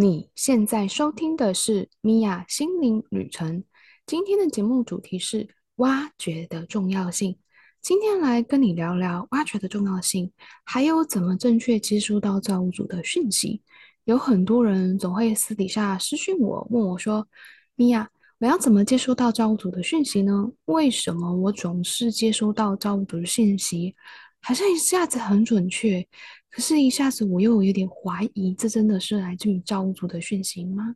你现在收听的是米娅心灵旅程。今天的节目主题是挖掘的重要性。今天来跟你聊聊挖掘的重要性，还有怎么正确接收到造物主的讯息。有很多人总会私底下私讯我，问我说：“米娅，我要怎么接收到造物主的讯息呢？为什么我总是接收到造物主的讯息，好像一下子很准确？”可是，一下子我又有点怀疑，这真的是来自于造物主的讯息吗？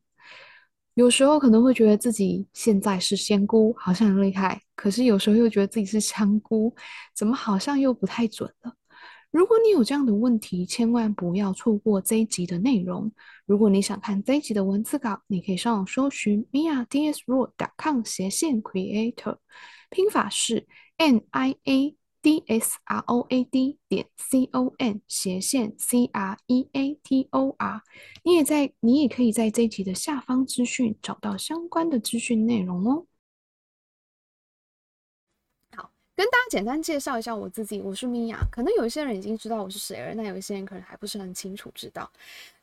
有时候可能会觉得自己现在是仙姑，好像很厉害；可是有时候又觉得自己是香菇，怎么好像又不太准了？如果你有这样的问题，千万不要错过这一集的内容。如果你想看这一集的文字稿，你可以上网搜寻 miadsworld.com 斜线 creator，拼法是 n i a。D s r o a d 点 c o m 斜线 c r e a t o r，你也在，你也可以在这一集的下方资讯找到相关的资讯内容哦。好，跟大家简单介绍一下我自己，我是米娅，可能有一些人已经知道我是谁了，那有一些人可能还不是很清楚知道。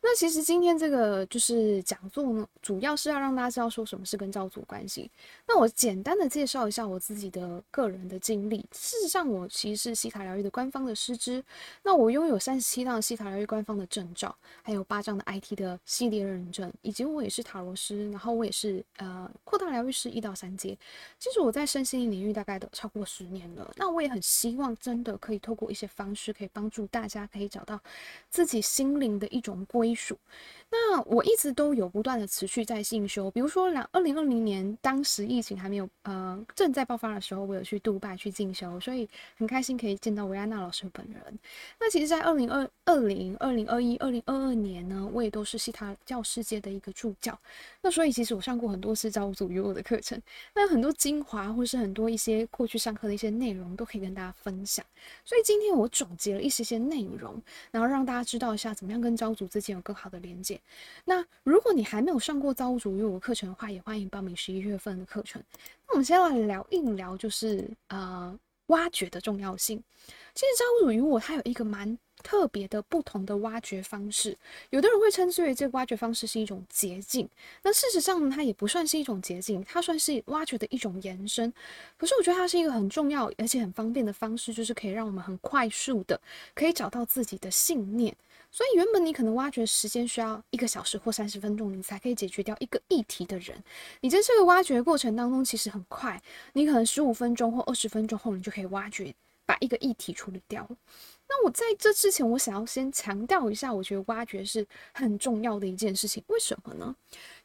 那其实今天这个就是讲座呢，主要是要让大家知道说什么是跟造物主关系。那我简单的介绍一下我自己的个人的经历。事实上，我其实是西塔疗愈的官方的师资。那我拥有三十七张西塔疗愈官方的证照，还有八张的 IT 的系列认证，以及我也是塔罗师，然后我也是呃扩大疗愈师一到三阶。其实我在身心灵领域大概都超过十年了。那我也很希望真的可以透过一些方式，可以帮助大家可以找到自己心灵的一种归。归属。那我一直都有不断的持续在进修，比如说两二零二零年，当时疫情还没有呃正在爆发的时候，我有去杜拜去进修，所以很开心可以见到维安娜老师本人。那其实，在二零二二零、二零二一、二零二二年呢，我也都是希塔教世界的一个助教。那所以，其实我上过很多次造物主与我的课程，那很多精华或是很多一些过去上课的一些内容，都可以跟大家分享。所以今天我总结了一些些内容，然后让大家知道一下怎么样跟造物主之间有更好的连接。那如果你还没有上过造物主与我课程的话，也欢迎报名十一月份的课程。那我们先来聊一聊，就是呃挖掘的重要性。其实造物主与我它有一个蛮特别的不同的挖掘方式。有的人会称之为这个挖掘方式是一种捷径，那事实上呢，它也不算是一种捷径，它算是挖掘的一种延伸。可是我觉得它是一个很重要而且很方便的方式，就是可以让我们很快速的可以找到自己的信念。所以，原本你可能挖掘时间需要一个小时或三十分钟，你才可以解决掉一个议题的人，你在这个挖掘过程当中其实很快，你可能十五分钟或二十分钟后，你就可以挖掘，把一个议题处理掉。那我在这之前，我想要先强调一下，我觉得挖掘是很重要的一件事情。为什么呢？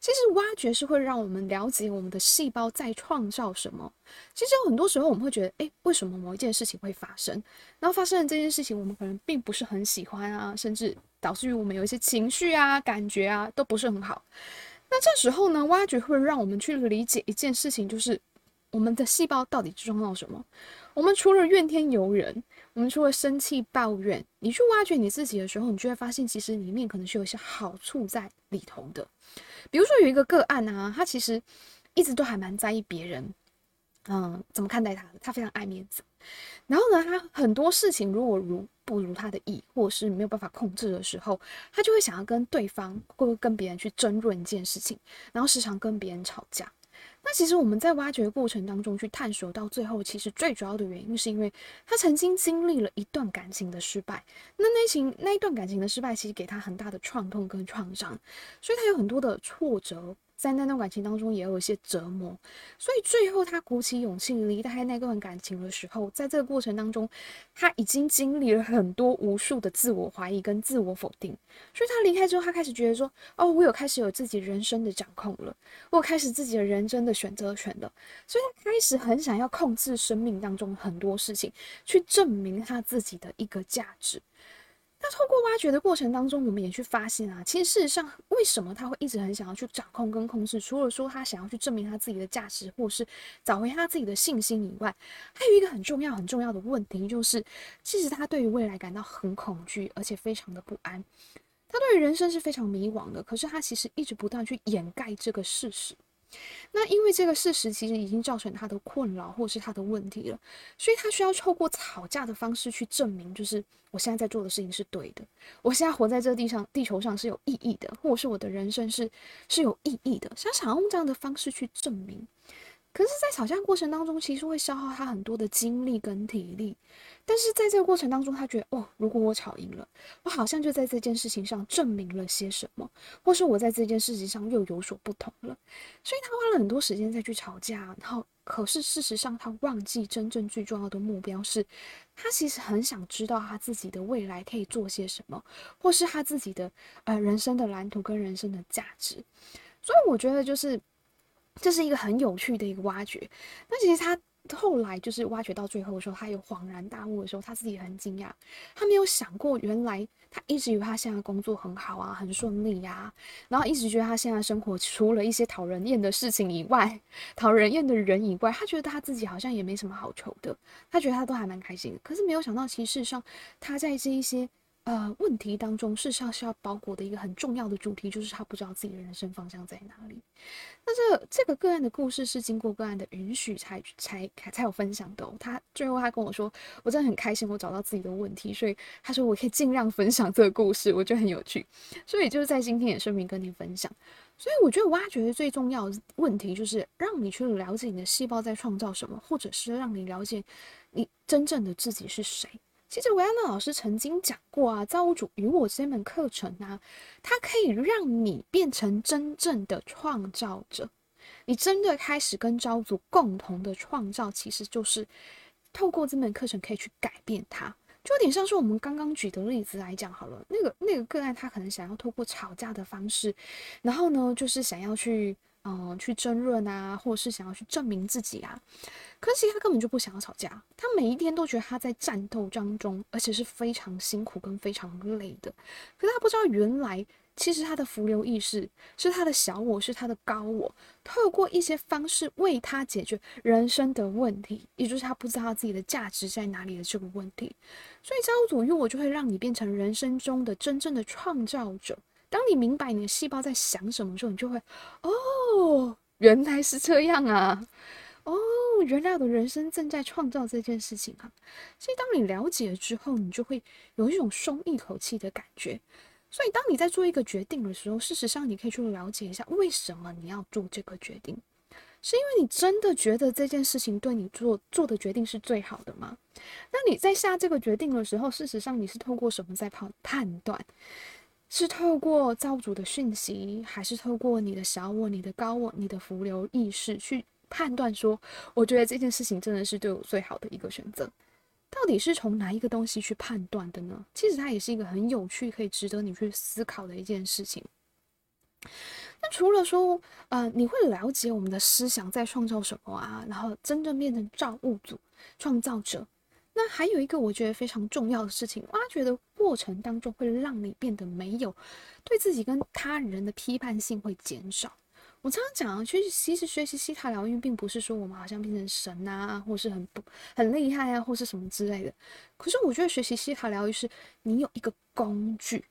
其实挖掘是会让我们了解我们的细胞在创造什么。其实有很多时候我们会觉得，诶，为什么某一件事情会发生？然后发生的这件事情，我们可能并不是很喜欢啊，甚至导致于我们有一些情绪啊、感觉啊都不是很好。那这时候呢，挖掘会让我们去理解一件事情，就是我们的细胞到底创造什么？我们除了怨天尤人。我们除了生气抱怨，你去挖掘你自己的时候，你就会发现，其实里面可能是有一些好处在里头的。比如说有一个个案啊，他其实一直都还蛮在意别人，嗯，怎么看待他的，他非常爱面子。然后呢，他很多事情如果如不如他的意，或者是没有办法控制的时候，他就会想要跟对方或者跟别人去争论一件事情，然后时常跟别人吵架。那其实我们在挖掘过程当中去探索到最后，其实最主要的原因是因为他曾经经历了一段感情的失败。那那情那一段感情的失败，其实给他很大的创痛跟创伤，所以他有很多的挫折。在那段感情当中也有一些折磨，所以最后他鼓起勇气离开那段感情的时候，在这个过程当中，他已经经历了很多无数的自我怀疑跟自我否定，所以他离开之后，他开始觉得说：“哦，我有开始有自己人生的掌控了，我有开始自己的人生的选择权了。”所以他开始很想要控制生命当中很多事情，去证明他自己的一个价值。那透过挖掘的过程当中，我们也去发现啊，其实事实上，为什么他会一直很想要去掌控跟控制？除了说他想要去证明他自己的价值，或是找回他自己的信心以外，还有一个很重要、很重要的问题，就是其实他对于未来感到很恐惧，而且非常的不安。他对于人生是非常迷惘的，可是他其实一直不断去掩盖这个事实。那因为这个事实其实已经造成他的困扰或是他的问题了，所以他需要透过吵架的方式去证明，就是我现在在做的事情是对的，我现在活在这地上地球上是有意义的，或者是我的人生是是有意义的，他想要用这样的方式去证明。可是，在吵架过程当中，其实会消耗他很多的精力跟体力。但是在这个过程当中，他觉得哦，如果我吵赢了，我好像就在这件事情上证明了些什么，或是我在这件事情上又有所不同了。所以他花了很多时间再去吵架，然后可是事实上，他忘记真正最重要的目标是，他其实很想知道他自己的未来可以做些什么，或是他自己的呃人生的蓝图跟人生的价值。所以我觉得就是。这是一个很有趣的一个挖掘。那其实他后来就是挖掘到最后的时候，他有恍然大悟的时候，他自己也很惊讶。他没有想过，原来他一直以为他现在工作很好啊，很顺利呀、然后一直觉得他现在生活除了一些讨人厌的事情以外，讨人厌的人以外，他觉得他自己好像也没什么好求的。他觉得他都还蛮开心。可是没有想到，其实上他在这一些。呃，问题当中，事实上是要包裹的一个很重要的主题，就是他不知道自己的人生方向在哪里。那这、这个个案的故事是经过个案的允许才才才有分享的。他最后他跟我说，我真的很开心，我找到自己的问题，所以他说我可以尽量分享这个故事，我觉得很有趣。所以就是在今天也顺便跟你分享。所以我觉得挖掘的最重要的问题，就是让你去了解你的细胞在创造什么，或者是让你了解你真正的自己是谁。其实维安娜老师曾经讲过啊，造物主与我这门课程啊，它可以让你变成真正的创造者。你真的开始跟造物主共同的创造，其实就是透过这门课程可以去改变它。就有点像是我们刚刚举的例子来讲好了，那个那个个案，他可能想要透过吵架的方式，然后呢，就是想要去。嗯，去争论啊，或者是想要去证明自己啊，可是其实他根本就不想要吵架，他每一天都觉得他在战斗当中，而且是非常辛苦跟非常累的。可他不知道，原来其实他的浮流意识是他的小我，是他的高我，透过一些方式为他解决人生的问题，也就是他不知道自己的价值在哪里的这个问题。所以造物主与我就会让你变成人生中的真正的创造者。当你明白你的细胞在想什么时候，你就会哦，原来是这样啊！哦，原来我的人生正在创造这件事情啊！所以当你了解了之后，你就会有一种松一口气的感觉。所以当你在做一个决定的时候，事实上你可以去了解一下，为什么你要做这个决定？是因为你真的觉得这件事情对你做做的决定是最好的吗？那你在下这个决定的时候，事实上你是透过什么在判判断？是透过造物主的讯息，还是透过你的小我、你的高我、你的浮流意识去判断说，我觉得这件事情真的是对我最好的一个选择？到底是从哪一个东西去判断的呢？其实它也是一个很有趣、可以值得你去思考的一件事情。那除了说，呃，你会了解我们的思想在创造什么啊，然后真正变成造物主、创造者。那还有一个我觉得非常重要的事情，挖掘的过程当中会让你变得没有对自己跟他人的批判性会减少。我常常讲啊，其实其实学习西塔疗愈并不是说我们好像变成神啊，或是很不很厉害啊，或是什么之类的。可是我觉得学习西塔疗愈是你有一个工具，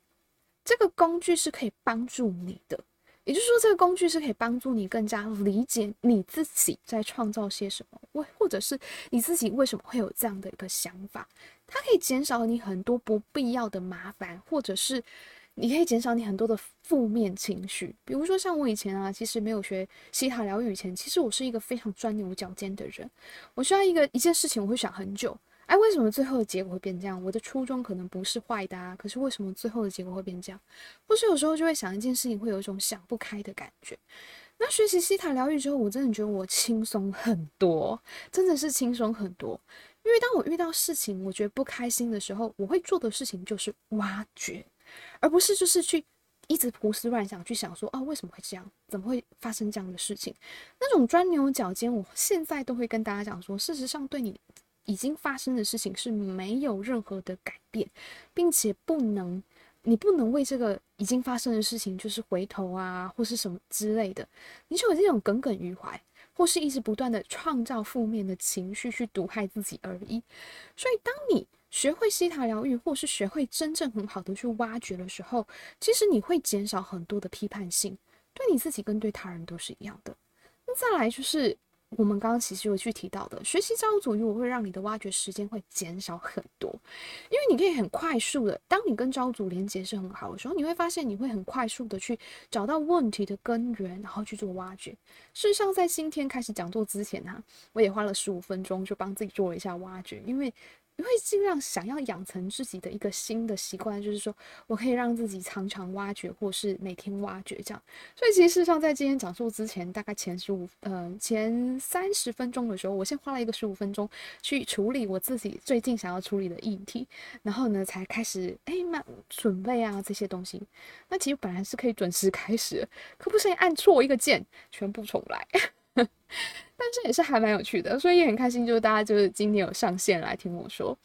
这个工具是可以帮助你的。也就是说，这个工具是可以帮助你更加理解你自己在创造些什么，为或者是你自己为什么会有这样的一个想法。它可以减少你很多不必要的麻烦，或者是你可以减少你很多的负面情绪。比如说，像我以前啊，其实没有学西塔疗愈以前，其实我是一个非常钻牛角尖的人。我需要一个一件事情，我会想很久。哎，为什么最后的结果会变这样？我的初衷可能不是坏的啊，可是为什么最后的结果会变这样？或是有时候就会想一件事情，会有一种想不开的感觉。那学习西塔疗愈之后，我真的觉得我轻松很多，真的是轻松很多。因为当我遇到事情，我觉得不开心的时候，我会做的事情就是挖掘，而不是就是去一直胡思乱想，去想说啊，为什么会这样？怎么会发生这样的事情？那种钻牛角尖，我现在都会跟大家讲说，事实上对你。已经发生的事情是没有任何的改变，并且不能，你不能为这个已经发生的事情就是回头啊，或是什么之类的，你就有这种耿耿于怀，或是一直不断的创造负面的情绪去毒害自己而已。所以，当你学会希塔疗愈，或是学会真正很好的去挖掘的时候，其实你会减少很多的批判性，对你自己跟对他人都是一样的。那再来就是。我们刚刚其实有去提到的，学习造物主与我会让你的挖掘时间会减少很多，因为你可以很快速的，当你跟造物主连接是很好的时候，你会发现你会很快速的去找到问题的根源，然后去做挖掘。事实上，在今天开始讲座之前呢，我也花了十五分钟就帮自己做了一下挖掘，因为。你会尽量想要养成自己的一个新的习惯，就是说我可以让自己常常挖掘，或是每天挖掘这样。所以其实事实上，在今天讲述之前，大概前十五呃前三十分钟的时候，我先花了一个十五分钟去处理我自己最近想要处理的议题，然后呢才开始哎慢准备啊这些东西。那其实本来是可以准时开始，可不是按错一个键，全部重来。但是也是还蛮有趣的，所以也很开心，就是大家就是今天有上线来听我说。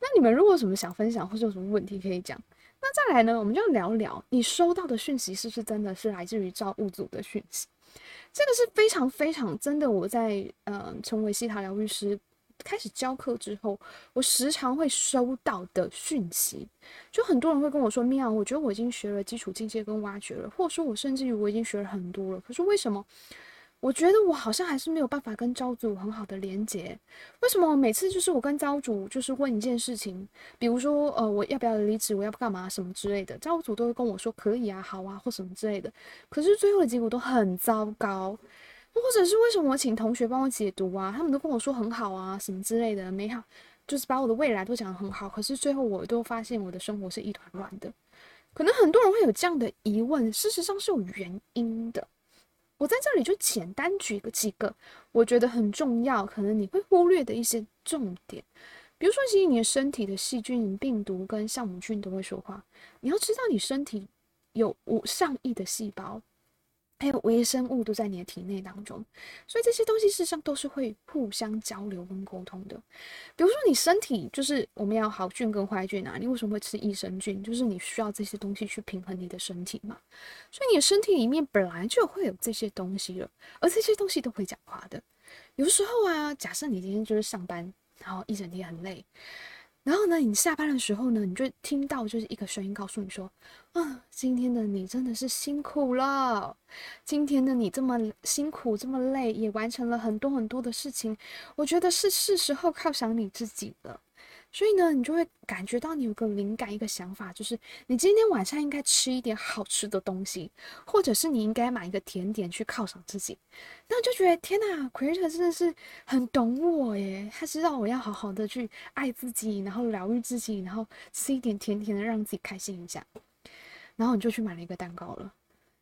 那你们如果有什么想分享，或者有什么问题可以讲，那再来呢，我们就聊聊你收到的讯息是不是真的是来自于造物主的讯息？这个是非常非常真的。我在呃成为西塔疗愈师开始教课之后，我时常会收到的讯息，就很多人会跟我说：“米娅，我觉得我已经学了基础境界跟挖掘了，或者说我甚至于我已经学了很多了，可是为什么？”我觉得我好像还是没有办法跟招主很好的连接。为什么每次就是我跟招主就是问一件事情，比如说呃我要不要离职，我要不干嘛什么之类的，招主都会跟我说可以啊，好啊或什么之类的。可是最后的结果都很糟糕，或者是为什么我请同学帮我解读啊，他们都跟我说很好啊什么之类的，美好就是把我的未来都讲得很好，可是最后我都发现我的生活是一团乱的。可能很多人会有这样的疑问，事实上是有原因的。我在这里就简单举个几个我觉得很重要，可能你会忽略的一些重点，比如说，其实你的身体的细菌、病毒跟酵母菌都会说话。你要知道，你身体有五上亿的细胞。还有微生物都在你的体内当中，所以这些东西事实上都是会互相交流跟沟通的。比如说，你身体就是我们要好菌跟坏菌啊，你为什么会吃益生菌？就是你需要这些东西去平衡你的身体嘛。所以你的身体里面本来就会有这些东西了，而这些东西都会讲话的。有时候啊，假设你今天就是上班，然后一整天很累。然后呢，你下班的时候呢，你就听到就是一个声音告诉你说：“啊，今天的你真的是辛苦了，今天的你这么辛苦，这么累，也完成了很多很多的事情，我觉得是是时候犒赏你自己了。”所以呢，你就会感觉到你有个灵感，一个想法，就是你今天晚上应该吃一点好吃的东西，或者是你应该买一个甜点去犒赏自己。那就觉得天哪，Creator 真的是很懂我耶，他知道我要好好的去爱自己，然后疗愈自己，然后吃一点甜甜的，让自己开心一下。然后你就去买了一个蛋糕了。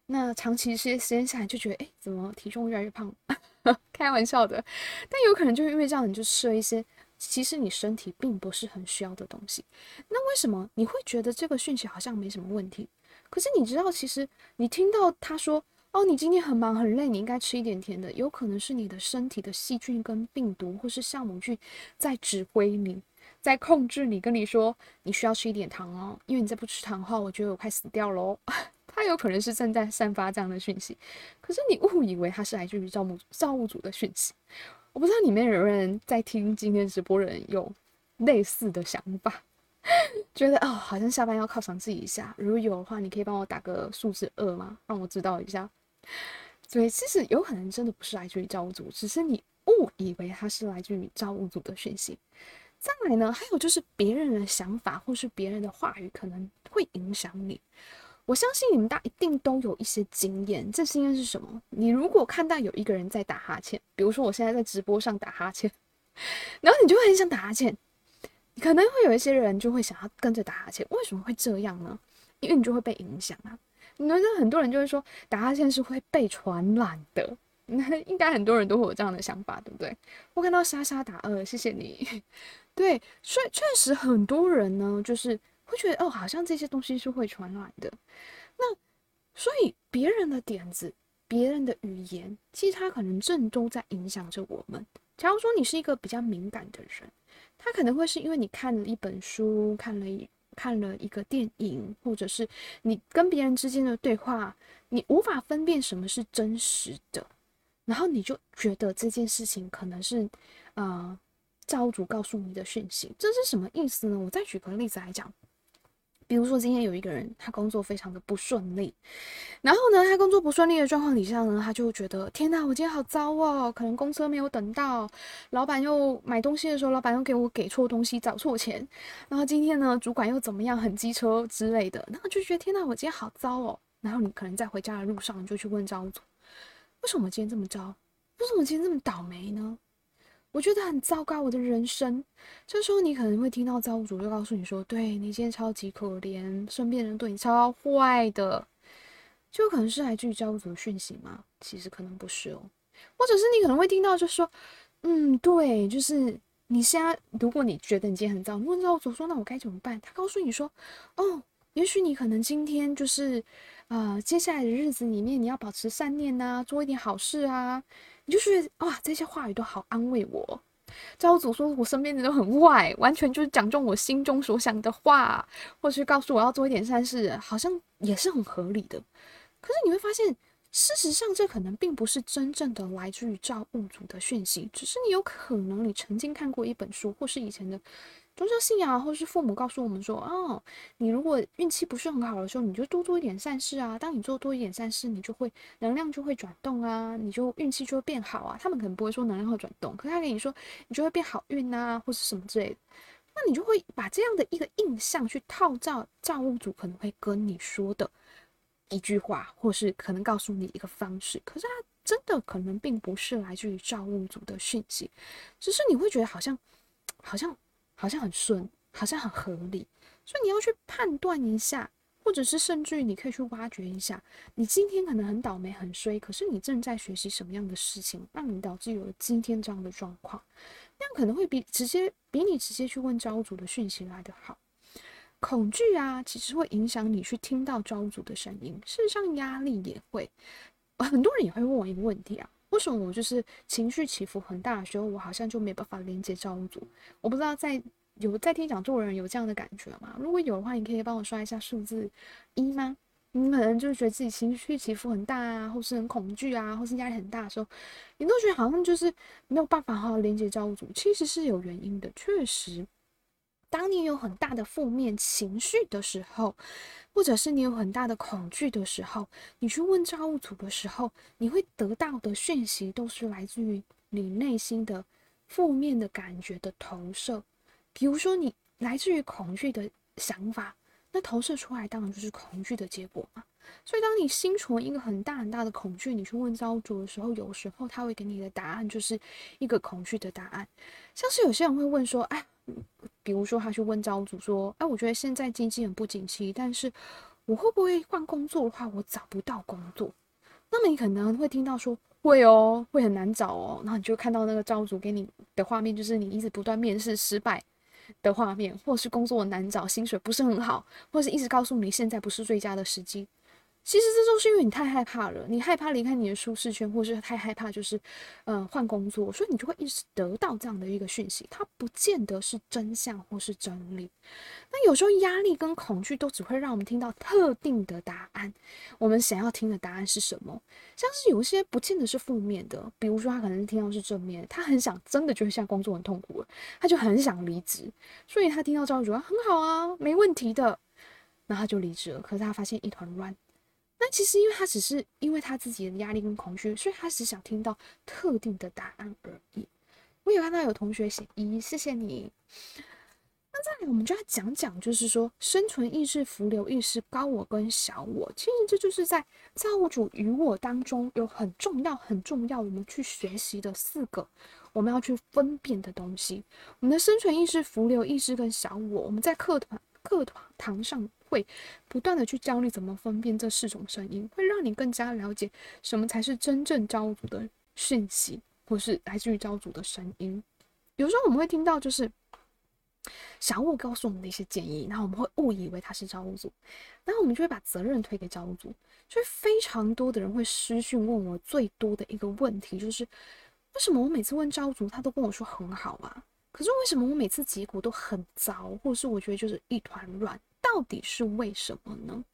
那长期时时间下来，就觉得哎，怎么体重越来越胖？开玩笑的，但有可能就是因为这样，你就吃了一些。其实你身体并不是很需要的东西，那为什么你会觉得这个讯息好像没什么问题？可是你知道，其实你听到他说：“哦，你今天很忙很累，你应该吃一点甜的。”有可能是你的身体的细菌跟病毒或是酵母菌在指挥你，在控制你，跟你说你需要吃一点糖哦，因为你再不吃糖的话，我觉得我快死掉喽。他有可能是正在散发这样的讯息，可是你误以为他是来自于造物造物主的讯息。我不知道里面有没有人在听今天直播人有类似的想法，觉得哦，好像下班要犒赏自己一下。如果有的话，你可以帮我打个数字二吗？让我知道一下。所以其实有可能真的不是来自于造物主，只是你误以为它是来自于造物主的讯息。再来呢，还有就是别人的想法或是别人的话语可能会影响你。我相信你们大家一定都有一些经验，这经验是什么？你如果看到有一个人在打哈欠，比如说我现在在直播上打哈欠，然后你就会很想打哈欠，可能会有一些人就会想要跟着打哈欠。为什么会这样呢？因为你就会被影响啊。你们很多人就会说打哈欠是会被传染的，那应该很多人都会有这样的想法，对不对？我看到莎莎打二，谢谢你。对，所以确实很多人呢，就是。会觉得哦，好像这些东西是会传染的。那所以别人的点子、别人的语言，其实他可能正都在影响着我们。假如说你是一个比较敏感的人，他可能会是因为你看了一本书、看了一看了一个电影，或者是你跟别人之间的对话，你无法分辨什么是真实的，然后你就觉得这件事情可能是呃造物主告诉你的讯息。这是什么意思呢？我再举个例子来讲。比如说今天有一个人，他工作非常的不顺利，然后呢，他工作不顺利的状况底下呢，他就觉得天哪，我今天好糟哦，可能公车没有等到，老板又买东西的时候，老板又给我给错东西，找错钱，然后今天呢，主管又怎么样，很机车之类的，然后就觉得天哪，我今天好糟哦，然后你可能在回家的路上，你就去问造物主，为什么今天这么糟？为什么今天这么倒霉呢？我觉得很糟糕，我的人生。这时候你可能会听到造物主就告诉你说：“对，你今天超级可怜，身边人对你超坏的。”就可能是来自于造物主的讯息吗？其实可能不是哦。或者是你可能会听到，就说：“嗯，对，就是你现在，如果你觉得你今天很糟，你问造物主说：‘那我该怎么办？’他告诉你说：‘哦，也许你可能今天就是，呃，接下来的日子里面，你要保持善念呐，做一点好事啊。’”你就觉得哇，这些话语都好安慰我。教主说我身边的人都很坏，完全就是讲中我心中所想的话，或是告诉我要做一点善事，好像也是很合理的。可是你会发现，事实上这可能并不是真正的来自于造物主的讯息，只是你有可能你曾经看过一本书，或是以前的。宗教信仰，或是父母告诉我们说：“哦，你如果运气不是很好的时候，你就多做一点善事啊。当你做多一点善事，你就会能量就会转动啊，你就运气就会变好啊。”他们可能不会说能量会转动，可他跟你说你就会变好运啊，或是什么之类的。那你就会把这样的一个印象去套造造物主可能会跟你说的一句话，或是可能告诉你一个方式。可是他真的可能并不是来自于造物主的讯息，只是你会觉得好像，好像。好像很顺，好像很合理，所以你要去判断一下，或者是甚至于你可以去挖掘一下，你今天可能很倒霉、很衰，可是你正在学习什么样的事情，让你导致有了今天这样的状况，那样可能会比直接比你直接去问招主的讯息来得好。恐惧啊，其实会影响你去听到招主的声音，事实上压力也会。很多人也会问我一个问题啊。为什么我就是情绪起伏很大的时候，我好像就没办法连接造物主？我不知道在有在听讲座的人有这样的感觉吗？如果有的话，你可以帮我刷一下数字一吗？你可能就是觉得自己情绪起伏很大啊，或是很恐惧啊，或是压力很大的时候，你都觉得好像就是没有办法好好连接造物主。其实是有原因的，确实，当你有很大的负面情绪的时候。或者是你有很大的恐惧的时候，你去问造物主的时候，你会得到的讯息都是来自于你内心的负面的感觉的投射。比如说，你来自于恐惧的想法，那投射出来当然就是恐惧的结果嘛。所以，当你心存一个很大很大的恐惧，你去问造物主的时候，有时候他会给你的答案就是一个恐惧的答案。像是有些人会问说：“哎。”比如说，他去问造物主说：“哎，我觉得现在经济很不景气，但是我会不会换工作的话，我找不到工作？”那么你可能会听到说：“会哦，会很难找哦。”然后你就看到那个造物主给你的画面，就是你一直不断面试失败的画面，或是工作难找，薪水不是很好，或是一直告诉你现在不是最佳的时机。其实这就是因为你太害怕了，你害怕离开你的舒适圈，或是太害怕就是，呃，换工作，所以你就会一直得到这样的一个讯息，它不见得是真相或是真理。那有时候压力跟恐惧都只会让我们听到特定的答案，我们想要听的答案是什么？像是有一些不见得是负面的，比如说他可能听到是正面，他很想真的觉得现在工作很痛苦了，他就很想离职，所以他听到造物主很好啊，没问题的，那他就离职了。可是他发现一团乱。那其实，因为他只是因为他自己的压力跟恐惧，所以他只想听到特定的答案而已。我有看到有同学写一，谢谢你。那这里，我们就要讲讲，就是说生存意识、浮流意识、高我跟小我，其实这就是在造物主与我当中有很重要、很重要，我们去学习的四个我们要去分辨的东西。我们的生存意识、浮流意识跟小我，我们在课堂课堂堂上。会不断的去教你怎么分辨这四种声音，会让你更加了解什么才是真正招主的讯息，或是来自于招主的声音。有时候我们会听到就是小物告诉我们的一些建议，然后我们会误以为他是招物主，然后我们就会把责任推给招物主。所以非常多的人会私讯问我最多的一个问题就是：为什么我每次问招物主，他都跟我说很好啊？可是为什么我每次结果都很糟，或者是我觉得就是一团乱？到底是为什么呢？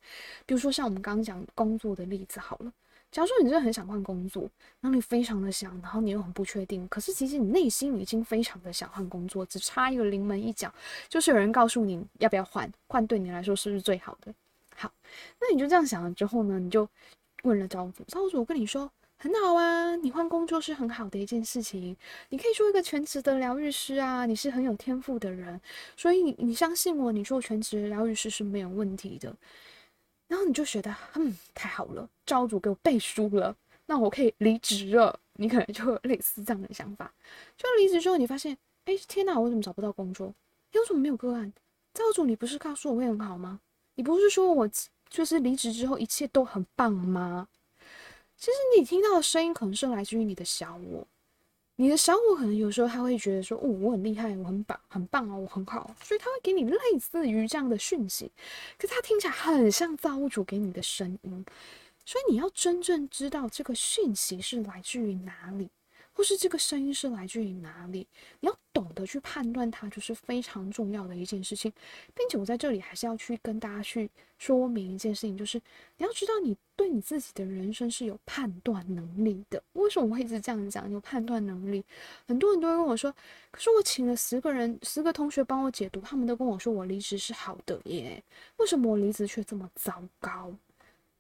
比如说像我们刚刚讲工作的例子好了，假如说你真的很想换工作，那你非常的想，然后你又很不确定，可是其实你内心已经非常的想换工作，只差一个临门一脚，就是有人告诉你要不要换，换对你来说是不是最好的？好，那你就这样想了之后呢，你就问了招主，招主我跟你说很好啊，你换工作是很好的一件事情，你可以做一个全职的疗愈师啊，你是很有天赋的人，所以你你相信我，你做全职疗愈师是没有问题的。然后你就觉得，嗯，太好了，招主给我背书了，那我可以离职了。你可能就有类似这样的想法。就离职之后，你发现，哎，天哪，我怎么找不到工作？为什么没有个案？招主，你不是告诉我会很好吗？你不是说我就是离职之后一切都很棒吗？其实你听到的声音可能是来自于你的小我。你的小我可能有时候他会觉得说，哦，我很厉害，我很棒，很棒哦，我很好，所以他会给你类似于这样的讯息，可是他听起来很像造物主给你的声音，所以你要真正知道这个讯息是来自于哪里。或是这个声音是来自于哪里？你要懂得去判断它，就是非常重要的一件事情，并且我在这里还是要去跟大家去说明一件事情，就是你要知道你对你自己的人生是有判断能力的。为什么我会一直这样讲？有判断能力，很多人都会跟我说，可是我请了十个人、十个同学帮我解读，他们都跟我说我离职是好的耶，为什么我离职却这么糟糕？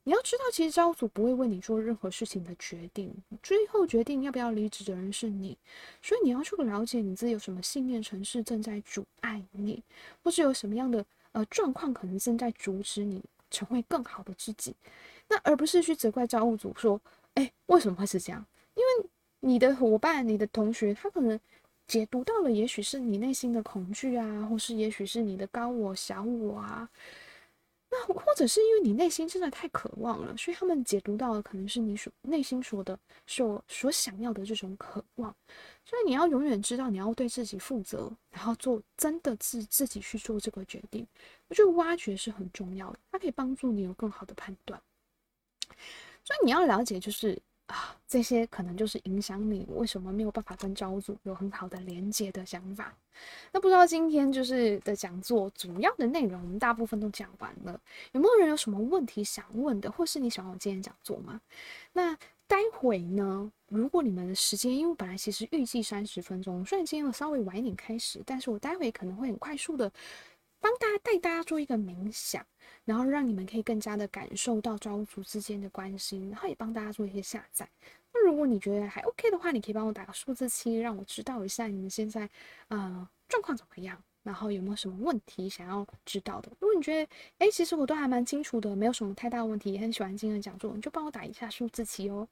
你要知道，其实招主不会为你做任何事情的决定，最后决定要不要离职的人是你。所以你要去了解你自己有什么信念城市正在阻碍你，或是有什么样的呃状况可能正在阻止你成为更好的自己。那而不是去责怪造物主说，哎、为什么会是这样？因为你的伙伴、你的同学，他可能解读到了，也许是你内心的恐惧啊，或是也许是你的高我、小我啊。或者是因为你内心真的太渴望了，所以他们解读到的可能是你所内心说的、所所想要的这种渴望。所以你要永远知道，你要对自己负责，然后做真的自自己去做这个决定。我觉得挖掘是很重要的，它可以帮助你有更好的判断。所以你要了解，就是。啊，这些可能就是影响你为什么没有办法跟招主有很好的连接的想法。那不知道今天就是的讲座主要的内容，我们大部分都讲完了。有没有人有什么问题想问的，或是你喜欢我今天讲座吗？那待会呢，如果你们的时间，因为本来其实预计三十分钟，虽然今天我稍微晚一点开始，但是我待会可能会很快速的帮大家带大家做一个冥想。然后让你们可以更加的感受到招族之间的关系，然后也帮大家做一些下载。那如果你觉得还 OK 的话，你可以帮我打个数字七，让我知道一下你们现在呃状况怎么样，然后有没有什么问题想要知道的。如果你觉得哎，其实我都还蛮清楚的，没有什么太大问题，也很喜欢今天的讲座，你就帮我打一下数字七哦。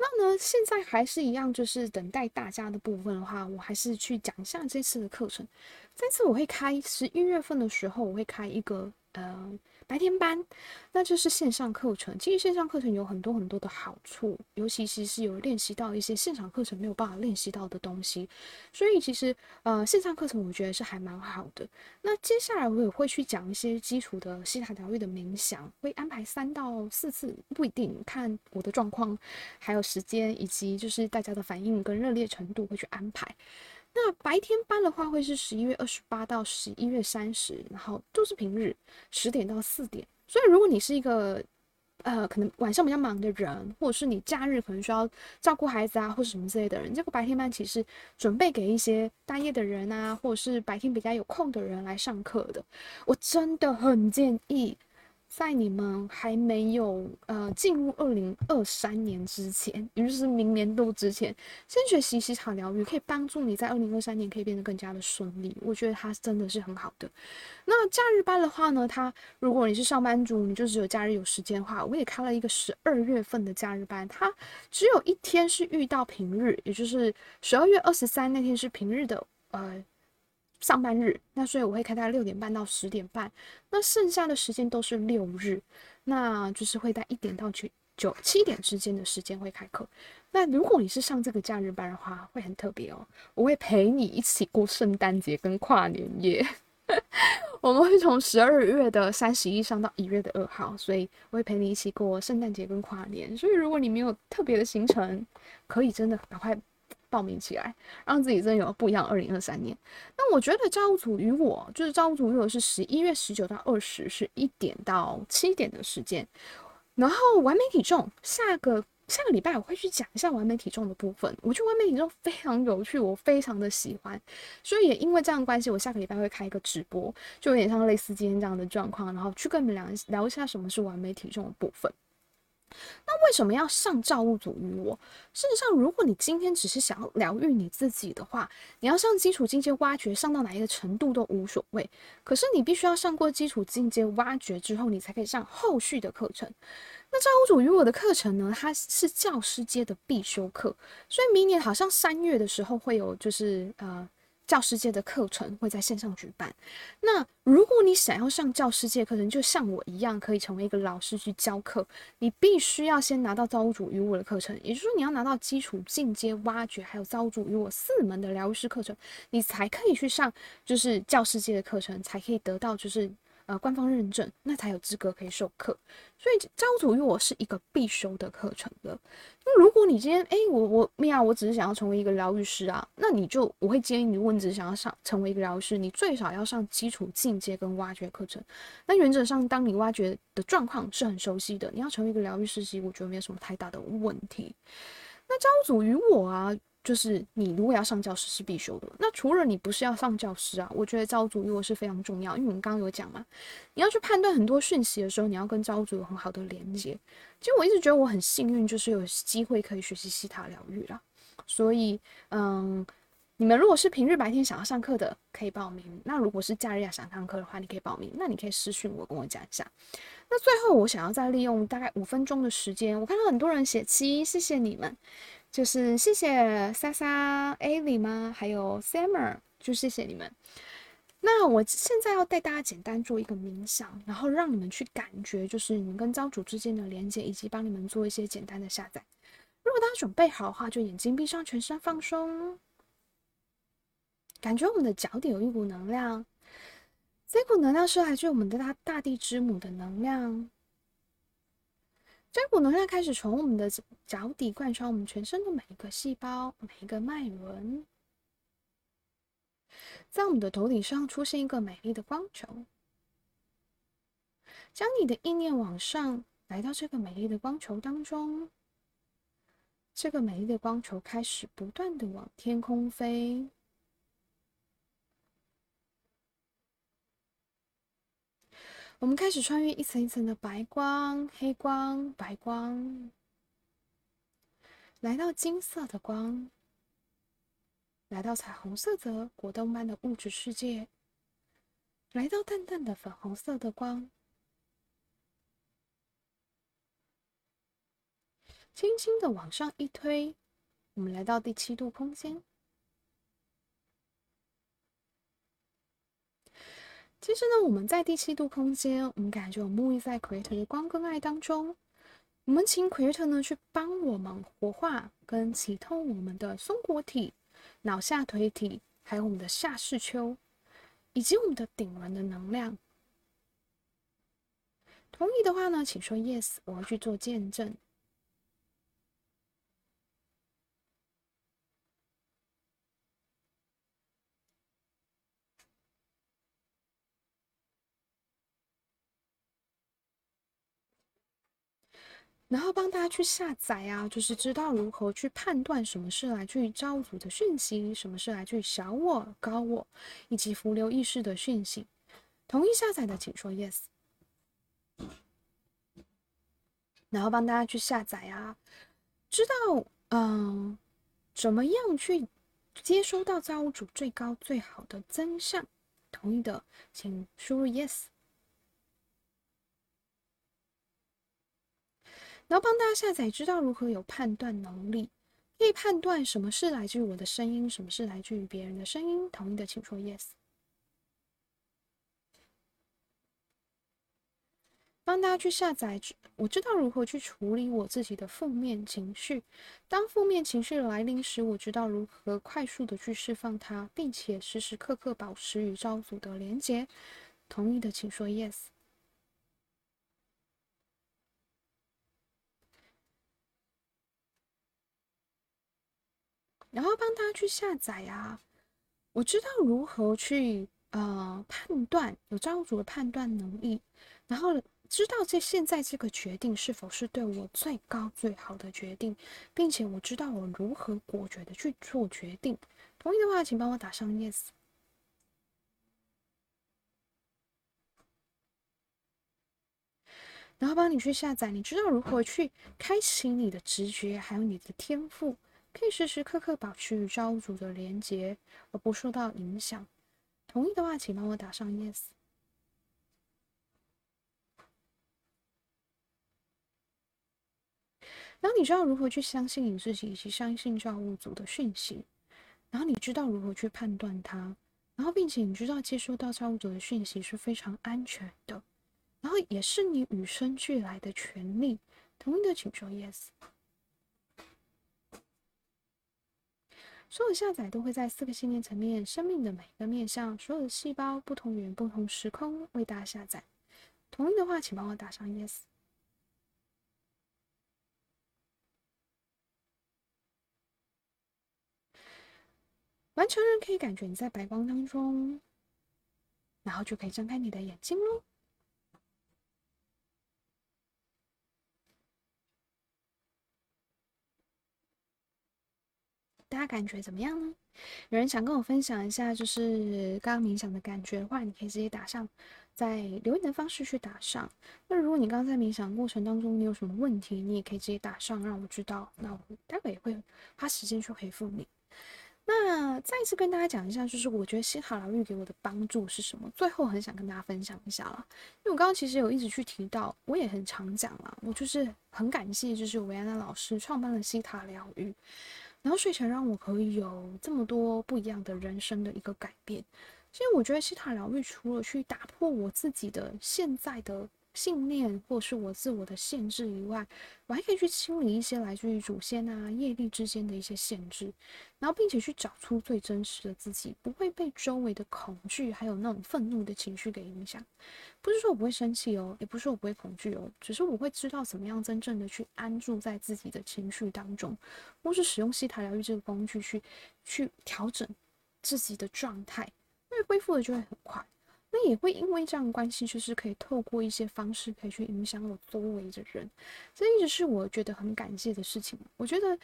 那呢，现在还是一样，就是等待大家的部分的话，我还是去讲一下这次的课程。这次我会开十一月份的时候，我会开一个。呃，白天班，那就是线上课程。其实线上课程有很多很多的好处，尤其是是有练习到一些现场课程没有办法练习到的东西。所以其实呃，线上课程我觉得是还蛮好的。那接下来我也会去讲一些基础的西塔疗愈的冥想，会安排三到四次，不一定看我的状况，还有时间以及就是大家的反应跟热烈程度会去安排。那白天班的话，会是十一月二十八到十一月三十，然后都是平日，十点到四点。所以如果你是一个呃，可能晚上比较忙的人，或者是你假日可能需要照顾孩子啊，或者什么之类的人，这个白天班其实准备给一些大夜的人啊，或者是白天比较有空的人来上课的。我真的很建议。在你们还没有呃进入二零二三年之前，也就是明年度之前，先学习希塔疗愈，可以帮助你在二零二三年可以变得更加的顺利。我觉得它真的是很好的。那假日班的话呢，它如果你是上班族，你就只有假日有时间的话，我也开了一个十二月份的假日班，它只有一天是遇到平日，也就是十二月二十三那天是平日的，呃。上班日，那所以我会开在六点半到十点半，那剩下的时间都是六日，那就是会在一点到九九七点之间的时间会开课。那如果你是上这个假日班的话，会很特别哦，我会陪你一起过圣诞节跟跨年夜。我们会从十二月的三十一上到一月的二号，所以我会陪你一起过圣诞节跟跨年。所以如果你没有特别的行程，可以真的赶快。报名起来，让自己真的有不一样。二零二三年，那我觉得招主与我就是招主与我是十一月十九到二十，是一点到七点的时间。然后完美体重，下个下个礼拜我会去讲一下完美体重的部分。我觉得完美体重非常有趣，我非常的喜欢，所以也因为这样的关系，我下个礼拜会开一个直播，就有点像类似今天这样的状况，然后去跟你们聊聊一下什么是完美体重的部分。那为什么要上造物主与我？事实上，如果你今天只是想要疗愈你自己的话，你要上基础进阶挖掘，上到哪一个程度都无所谓。可是你必须要上过基础进阶挖掘之后，你才可以上后续的课程。那造物主与我的课程呢？它是教师阶的必修课，所以明年好像三月的时候会有，就是呃。教师界的课程会在线上举办。那如果你想要上教师界课程，就像我一样，可以成为一个老师去教课，你必须要先拿到造物主与我的课程，也就是说，你要拿到基础、进阶、挖掘，还有造物主与我四门的疗愈师课程，你才可以去上就是教师界的课程，才可以得到就是。呃，官方认证，那才有资格可以授课。所以，造物主与我是一个必修的课程的。那如果你今天，哎、我我米娅，我只是想要成为一个疗愈师啊，那你就我会建议你，如果你只想要上成为一个疗愈师，你最少要上基础、进阶跟挖掘课程。那原则上，当你挖掘的状况是很熟悉的，你要成为一个疗愈师，其实我觉得没有什么太大的问题。那造物主与我啊。就是你如果要上教师是必修的，那除了你不是要上教师啊，我觉得造物主与我是非常重要，因为我们刚刚有讲嘛，你要去判断很多讯息的时候，你要跟造物主有很好的连接。其实我一直觉得我很幸运，就是有机会可以学习西塔疗愈啦。所以，嗯，你们如果是平日白天想要上课的，可以报名；那如果是假日要想上课的话，你可以报名。那你可以私讯我，跟我讲一下。那最后，我想要再利用大概五分钟的时间，我看到很多人写七，谢谢你们。就是谢谢莎莎、艾莉吗？还有 Summer，就谢谢你们。那我现在要带大家简单做一个冥想，然后让你们去感觉，就是你们跟造物主之间的连接，以及帮你们做一些简单的下载。如果大家准备好的话，就眼睛闭上，全身放松，感觉我们的脚底有一股能量，这股能量是来自于我们的大大地之母的能量。这股能量开始从我们的脚底贯穿我们全身的每一个细胞、每一个脉轮，在我们的头顶上出现一个美丽的光球。将你的意念往上，来到这个美丽的光球当中。这个美丽的光球开始不断的往天空飞。我们开始穿越一层一层的白光、黑光、白光，来到金色的光，来到彩虹色泽果冻般的物质世界，来到淡淡的粉红色的光，轻轻的往上一推，我们来到第七度空间。其实呢，我们在第七度空间，我们感觉我沐浴在 Creator 的光跟爱当中。我们请 Creator 呢去帮我们活化跟启动我们的松果体、脑下垂体，还有我们的下视丘，以及我们的顶轮的能量。同意的话呢，请说 Yes，我要去做见证。然后帮大家去下载啊，就是知道如何去判断什么是来自于造物主的讯息，什么是来自于小我、高我以及浮流意识的讯息。同意下载的请说 yes。然后帮大家去下载啊，知道嗯，怎么样去接收到造物主最高最好的真相。同意的请输入 yes。然后帮大家下载，知道如何有判断能力，可以判断什么是来自于我的声音，什么是来自于别人的声音。同意的请说 yes。帮大家去下载，我知道如何去处理我自己的负面情绪。当负面情绪来临时，我知道如何快速的去释放它，并且时时刻刻保持与造物主的连接。同意的请说 yes。然后帮大家去下载啊！我知道如何去呃判断，有造物主的判断能力。然后知道这现在这个决定是否是对我最高最好的决定，并且我知道我如何果决的去做决定。同意的话，请帮我打上 yes。然后帮你去下载，你知道如何去开启你的直觉，还有你的天赋，可以时时刻刻保持与造物主的连接，而不受到影响。同意的话，请帮我打上 yes。然后你知道如何去相信你自己，以及相信造物主的讯息，然后你知道如何去判断它，然后并且你知道接收到造物主的讯息是非常安全的。然后也是你与生俱来的权利。同意的请说 yes。所有下载都会在四个信念层面、生命的每一个面向、所有的细胞、不同源、不同时空为大家下载。同意的话，请帮我打上 yes。完成人可以感觉你在白光当中，然后就可以睁开你的眼睛喽。大家感觉怎么样呢？有人想跟我分享一下，就是刚刚冥想的感觉的话，你可以直接打上，在留言的方式去打上。那如果你刚刚在冥想过程当中你有什么问题，你也可以直接打上，让我知道。那我待会也会花时间去回复你。那再一次跟大家讲一下，就是我觉得西塔疗愈给我的帮助是什么？最后很想跟大家分享一下了，因为我刚刚其实有一直去提到，我也很常讲啊，我就是很感谢，就是维安娜老师创办了西塔疗愈。然后所以才让我可以有这么多不一样的人生的一个改变。其实我觉得希塔疗愈除了去打破我自己的现在的信念或是我自我的限制以外，我还可以去清理一些来自于祖先啊、业力之间的一些限制，然后并且去找出最真实的自己，不会被周围的恐惧还有那种愤怒的情绪给影响。不是说我不会生气哦，也不是我不会恐惧哦，只是我会知道怎么样真正的去安住在自己的情绪当中，或是使用西塔疗愈这个工具去去调整自己的状态，因为恢复的就会很快。那也会因为这样的关系，就是可以透过一些方式，可以去影响我周围的人，这一直是我觉得很感谢的事情。我觉得，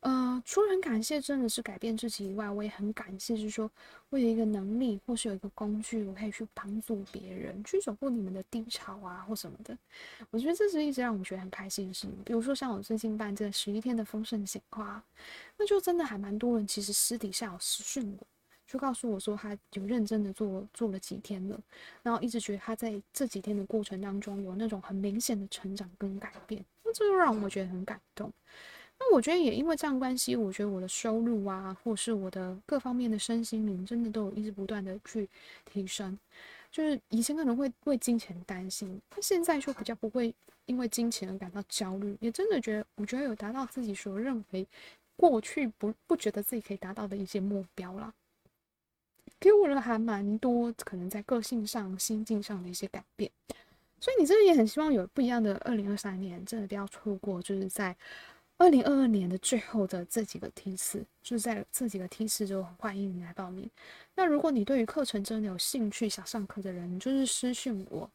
呃，除了很感谢真的是改变自己以外，我也很感谢，就是说我有一个能力，或是有一个工具，我可以去帮助别人，去走过你们的低潮啊，或什么的。我觉得这是一直让我觉得很开心的事情。比如说像我最近办这十一天的丰盛显化，那就真的还蛮多人，其实私底下有私讯我。就告诉我说，他有认真的做做了几天了，然后一直觉得他在这几天的过程当中有那种很明显的成长跟改变，那这就让我觉得很感动。那我觉得也因为这样关系，我觉得我的收入啊，或是我的各方面的身心灵，真的都有一直不断的去提升。就是以前可能会为金钱担心，但现在就比较不会因为金钱而感到焦虑，也真的觉得我觉得有达到自己所认为过去不不觉得自己可以达到的一些目标啦。给我了还蛮多，可能在个性上、心境上的一些改变，所以你真的也很希望有不一样的二零二三年，真的不要错过，就是在二零二二年的最后的这几个梯次，就是在这几个梯次就很欢迎你来报名。那如果你对于课程真的有兴趣，想上课的人，就是私讯我，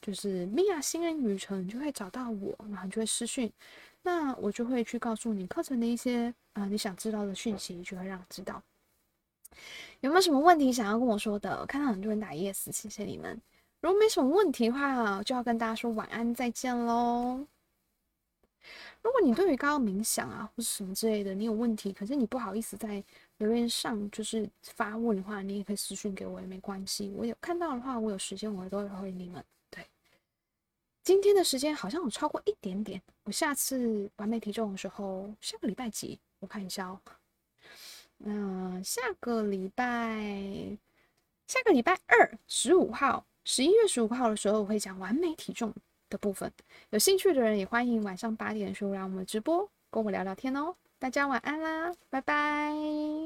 就是米娅心灵旅程，你就会找到我，然后你就会私讯，那我就会去告诉你课程的一些啊、你想知道的讯息，就会让知道。有没有什么问题想要跟我说的？看到很多人打 yes，谢谢你们。如果没什么问题的话，就要跟大家说晚安，再见喽。如果你对于刚刚冥想啊或者什么之类的，你有问题，可是你不好意思在留言上就是发问的话，你也可以私讯给我，也没关系。我有看到的话，我有时间我都会回你们。对，今天的时间好像有超过一点点。我下次完美体重的时候，下个礼拜几？我看一下哦。那下个礼拜，下个礼拜二十五号，十一月十五号的时候，我会讲完美体重的部分。有兴趣的人也欢迎晚上八点的时候来我们直播跟我聊聊天哦。大家晚安啦，拜拜。